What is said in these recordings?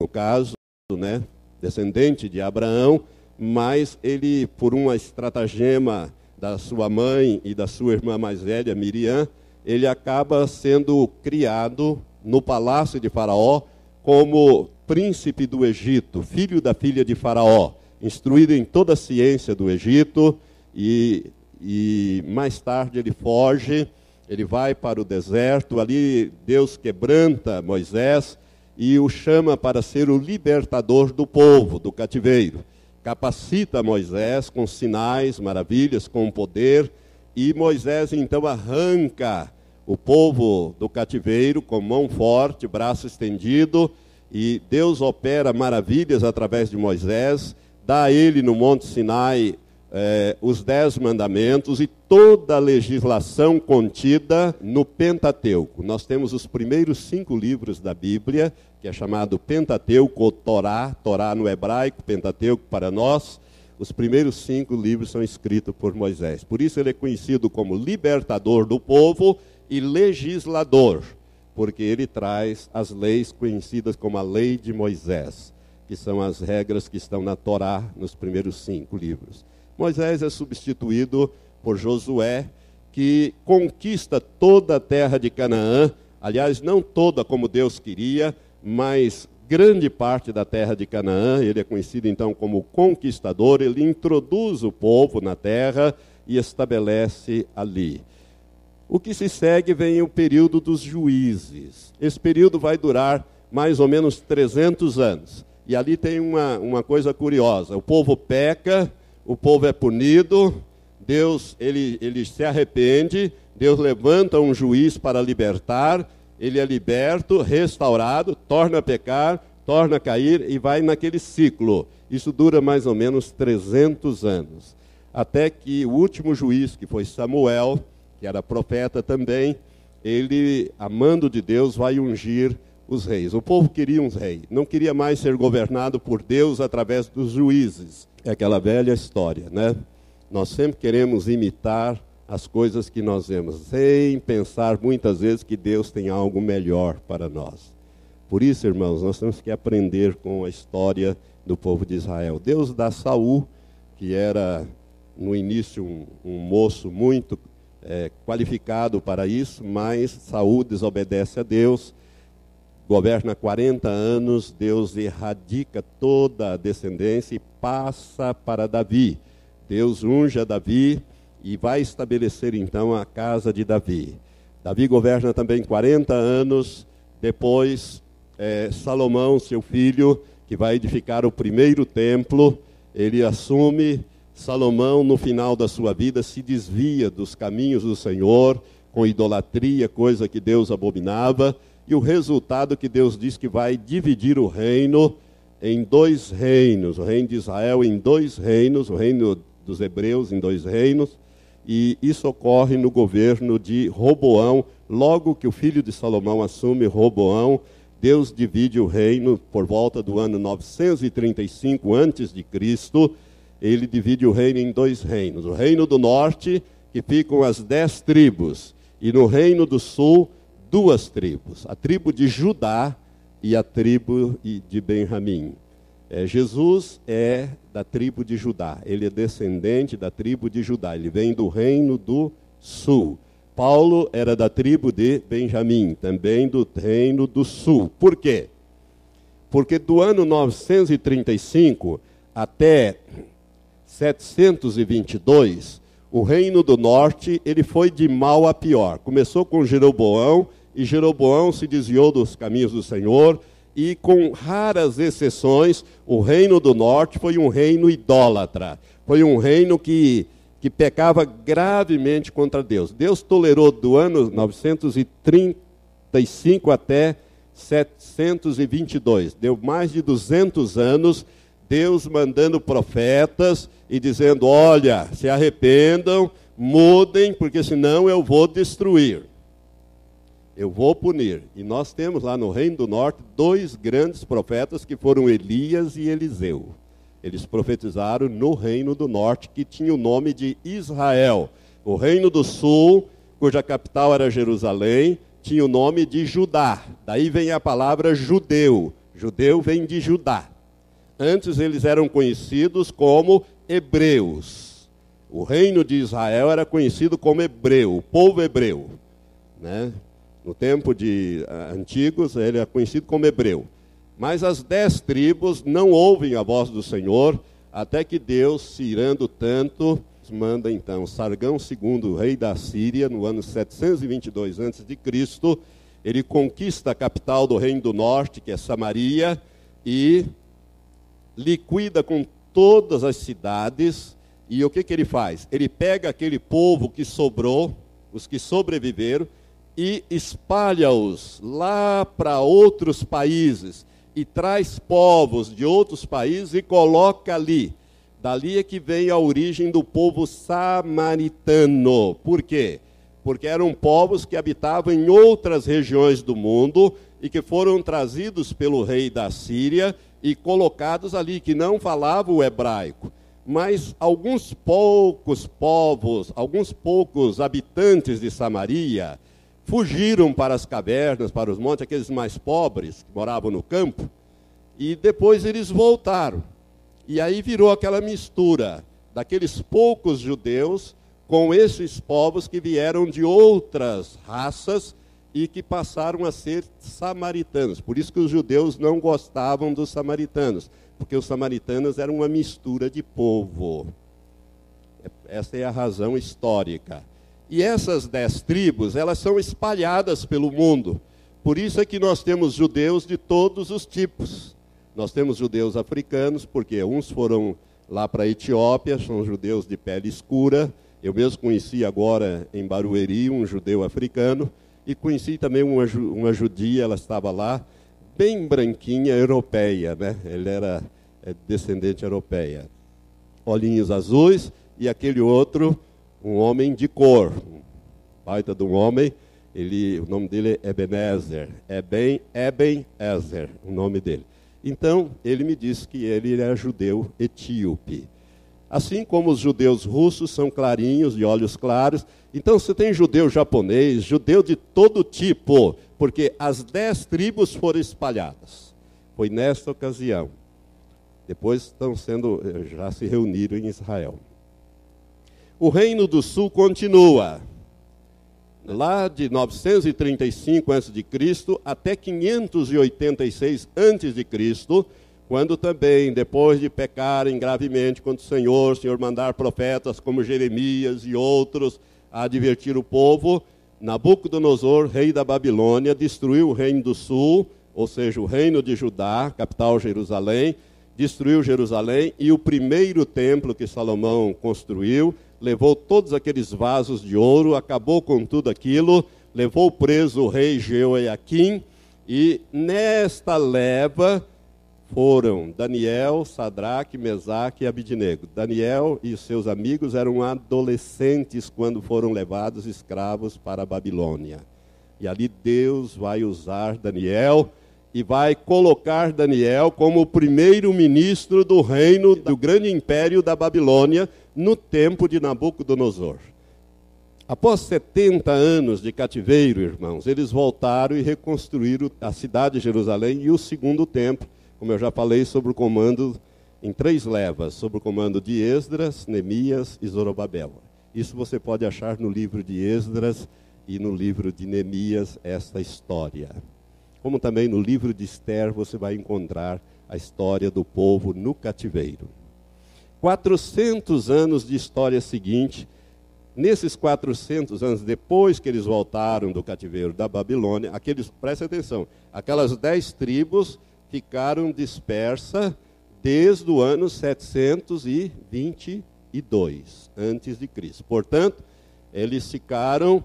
no caso, né, descendente de Abraão, mas ele, por uma estratagema da sua mãe e da sua irmã mais velha, Miriam, ele acaba sendo criado no palácio de Faraó como príncipe do Egito, filho da filha de Faraó, instruído em toda a ciência do Egito, e, e mais tarde ele foge, ele vai para o deserto, ali Deus quebranta Moisés e o chama para ser o libertador do povo, do cativeiro. Capacita Moisés com sinais, maravilhas, com poder, e Moisés então arranca o povo do cativeiro com mão forte, braço estendido, e Deus opera maravilhas através de Moisés, dá a ele no Monte Sinai eh, os dez mandamentos e toda a legislação contida no Pentateuco. Nós temos os primeiros cinco livros da Bíblia, que é chamado Pentateuco ou Torá, Torá no hebraico, Pentateuco para nós. Os primeiros cinco livros são escritos por Moisés. Por isso ele é conhecido como libertador do povo e legislador, porque ele traz as leis conhecidas como a lei de Moisés, que são as regras que estão na Torá, nos primeiros cinco livros. Moisés é substituído por Josué, que conquista toda a terra de Canaã, aliás, não toda como Deus queria, mas grande parte da terra de Canaã, ele é conhecido então como conquistador, ele introduz o povo na terra e estabelece ali. O que se segue vem o período dos juízes. Esse período vai durar mais ou menos 300 anos. E ali tem uma, uma coisa curiosa: o povo peca, o povo é punido, Deus ele, ele se arrepende, Deus levanta um juiz para libertar, ele é liberto, restaurado, torna a pecar, torna a cair e vai naquele ciclo. Isso dura mais ou menos 300 anos. Até que o último juiz, que foi Samuel, que era profeta também, ele, amando de Deus, vai ungir os reis. O povo queria um rei, não queria mais ser governado por Deus através dos juízes. É aquela velha história, né? Nós sempre queremos imitar as coisas que nós vemos, sem pensar muitas vezes que Deus tem algo melhor para nós. Por isso, irmãos, nós temos que aprender com a história do povo de Israel. Deus dá Saul, que era no início um, um moço muito é, qualificado para isso, mas Saul desobedece a Deus, governa 40 anos, Deus erradica toda a descendência e passa para Davi. Deus unge a Davi e vai estabelecer então a casa de Davi. Davi governa também 40 anos, depois é, Salomão, seu filho, que vai edificar o primeiro templo, ele assume Salomão, no final da sua vida, se desvia dos caminhos do Senhor, com idolatria, coisa que Deus abominava, e o resultado que Deus diz que vai dividir o reino em dois reinos, o reino de Israel em dois reinos, o reino dos hebreus em dois reinos, e isso ocorre no governo de Roboão, logo que o filho de Salomão assume Roboão, Deus divide o reino por volta do ano 935 antes de Cristo, ele divide o reino em dois reinos. O reino do norte, que ficam as dez tribos, e no reino do sul, duas tribos: a tribo de Judá e a tribo de Benjamim. É, Jesus é da tribo de Judá, ele é descendente da tribo de Judá, ele vem do reino do sul. Paulo era da tribo de Benjamim, também do reino do sul. Por quê? Porque do ano 935 até 722, o reino do norte ele foi de mal a pior. Começou com Jeroboão e Jeroboão se desviou dos caminhos do Senhor e com raras exceções, o reino do norte foi um reino idólatra. Foi um reino que que pecava gravemente contra Deus. Deus tolerou do ano 935 até 722. Deu mais de 200 anos Deus mandando profetas e dizendo: Olha, se arrependam, mudem, porque senão eu vou destruir. Eu vou punir. E nós temos lá no Reino do Norte dois grandes profetas que foram Elias e Eliseu. Eles profetizaram no Reino do Norte, que tinha o nome de Israel. O Reino do Sul, cuja capital era Jerusalém, tinha o nome de Judá. Daí vem a palavra judeu. Judeu vem de Judá. Antes eles eram conhecidos como hebreus. O reino de Israel era conhecido como hebreu, o povo hebreu. Né? No tempo de uh, antigos, ele é conhecido como hebreu. Mas as dez tribos não ouvem a voz do Senhor, até que Deus, se irando tanto, manda então Sargão II, rei da Síria, no ano 722 a.C., ele conquista a capital do reino do norte, que é Samaria, e liquida com todas as cidades. E o que, que ele faz? Ele pega aquele povo que sobrou, os que sobreviveram, e espalha-os lá para outros países e traz povos de outros países e coloca ali. Dali é que vem a origem do povo samaritano. Por quê? Porque eram povos que habitavam em outras regiões do mundo e que foram trazidos pelo rei da Síria e colocados ali, que não falavam o hebraico. Mas alguns poucos povos, alguns poucos habitantes de Samaria, fugiram para as cavernas, para os montes, aqueles mais pobres que moravam no campo, e depois eles voltaram. E aí virou aquela mistura daqueles poucos judeus com esses povos que vieram de outras raças e que passaram a ser samaritanos. Por isso que os judeus não gostavam dos samaritanos, porque os samaritanos eram uma mistura de povo. Essa é a razão histórica. E essas dez tribos, elas são espalhadas pelo mundo. Por isso é que nós temos judeus de todos os tipos. Nós temos judeus africanos, porque uns foram lá para a Etiópia, são judeus de pele escura. Eu mesmo conheci agora em Barueri um judeu africano. E conheci também uma, uma judia, ela estava lá, bem branquinha, europeia, né? Ele era é, descendente europeia. Olhinhos azuis, e aquele outro um homem de cor, baita de um homem, ele, o nome dele é Ebenezer, Eben, Eben-Ezer, o nome dele. Então, ele me disse que ele era judeu etíope. Assim como os judeus russos são clarinhos, de olhos claros, então você tem judeu japonês, judeu de todo tipo, porque as dez tribos foram espalhadas. Foi nesta ocasião. Depois estão sendo, eh, já se reuniram em Israel o Reino do Sul continua. Lá de 935 a.C. até 586 a.C., quando também, depois de pecarem gravemente contra o Senhor, o Senhor mandar profetas como Jeremias e outros a advertir o povo, Nabucodonosor, rei da Babilônia, destruiu o reino do sul, ou seja, o reino de Judá, capital Jerusalém, destruiu Jerusalém e o primeiro templo que Salomão construiu levou todos aqueles vasos de ouro, acabou com tudo aquilo, levou preso o rei Jeoiaquim, e nesta leva foram Daniel, Sadraque, Mesaque e Abidnego. Daniel e seus amigos eram adolescentes quando foram levados escravos para a Babilônia. E ali Deus vai usar Daniel e vai colocar Daniel como o primeiro ministro do reino do grande império da Babilônia no tempo de Nabucodonosor. Após 70 anos de cativeiro, irmãos, eles voltaram e reconstruíram a cidade de Jerusalém e o segundo templo, como eu já falei, sob o comando em três levas, sob o comando de Esdras, Neemias e Zorobabel. Isso você pode achar no livro de Esdras e no livro de Neemias essa história como também no livro de Esther você vai encontrar a história do povo no cativeiro. 400 anos de história seguinte, nesses 400 anos depois que eles voltaram do cativeiro da Babilônia, aqueles, preste atenção, aquelas dez tribos ficaram dispersas desde o ano 722 antes de Cristo. Portanto, eles ficaram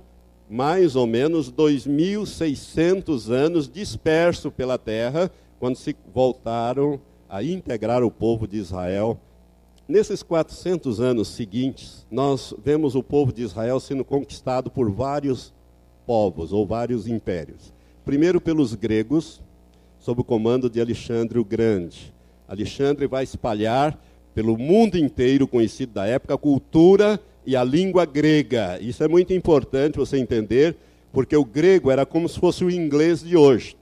mais ou menos 2.600 anos disperso pela terra, quando se voltaram a integrar o povo de Israel. Nesses 400 anos seguintes, nós vemos o povo de Israel sendo conquistado por vários povos ou vários impérios. Primeiro pelos gregos, sob o comando de Alexandre o Grande. Alexandre vai espalhar pelo mundo inteiro, conhecido da época, a cultura e a língua grega. Isso é muito importante você entender, porque o grego era como se fosse o inglês de hoje.